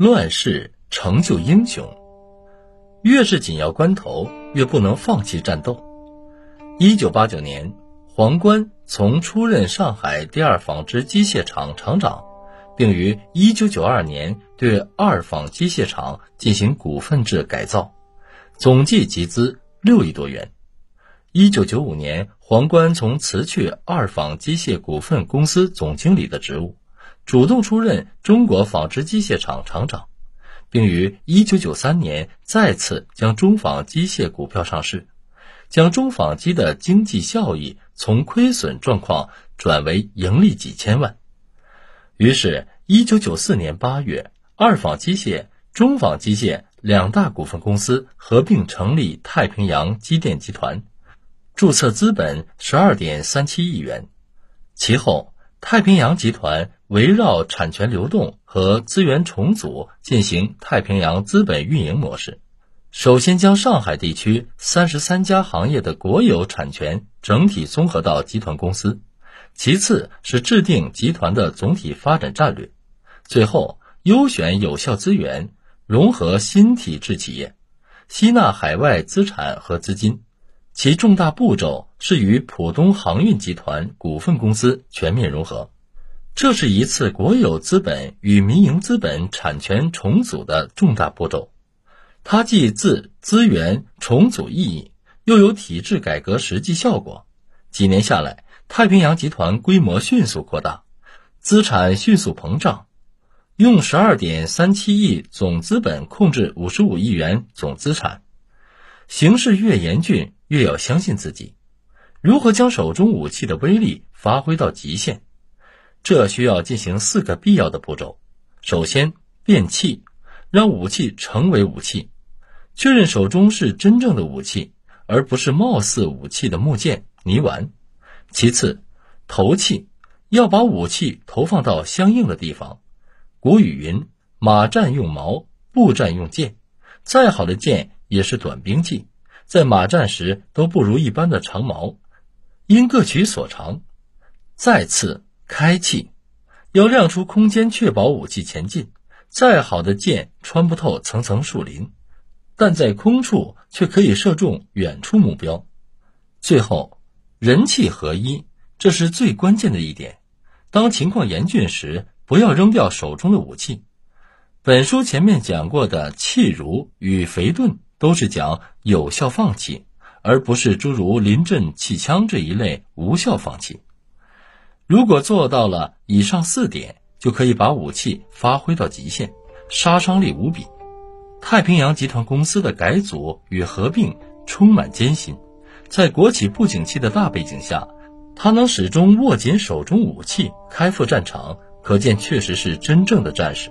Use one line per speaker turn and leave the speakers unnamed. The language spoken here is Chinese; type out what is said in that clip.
乱世成就英雄，越是紧要关头，越不能放弃战斗。一九八九年，黄关从出任上海第二纺织机械厂厂长，并于一九九二年对二纺机械厂进行股份制改造，总计集资六亿多元。一九九五年，黄关从辞去二纺机械股份公司总经理的职务，主动出任中国纺织机械厂厂长，并于一九九三年再次将中纺机械股票上市，将中纺机的经济效益从亏损状况转为盈利几千万。于是，一九九四年八月，二纺机械、中纺机械两大股份公司合并成立太平洋机电集团。注册资本十二点三七亿元。其后，太平洋集团围绕产权流动和资源重组进行太平洋资本运营模式。首先将上海地区三十三家行业的国有产权整体综合到集团公司，其次是制定集团的总体发展战略，最后优选有效资源，融合新体制企业，吸纳海外资产和资金。其重大步骤是与浦东航运集团股份公司全面融合，这是一次国有资本与民营资本产权重组的重大步骤。它既自资源重组意义，又有体制改革实际效果。几年下来，太平洋集团规模迅速扩大，资产迅速膨胀，用十二点三七亿总资本控制五十五亿元总资产。形势越严峻。越要相信自己，如何将手中武器的威力发挥到极限？这需要进行四个必要的步骤。首先，变器，让武器成为武器，确认手中是真正的武器，而不是貌似武器的木剑、泥丸。其次，投器，要把武器投放到相应的地方。古语云：“马战用矛，步战用剑。”再好的剑也是短兵器。在马战时都不如一般的长矛，应各取所长。再次开气，要亮出空间，确保武器前进。再好的箭穿不透层层树林，但在空处却可以射中远处目标。最后，人气合一，这是最关键的一点。当情况严峻时，不要扔掉手中的武器。本书前面讲过的气如与肥盾。都是讲有效放弃，而不是诸如临阵弃枪这一类无效放弃。如果做到了以上四点，就可以把武器发挥到极限，杀伤力无比。太平洋集团公司的改组与合并充满艰辛，在国企不景气的大背景下，他能始终握紧手中武器，开赴战场，可见确实是真正的战士。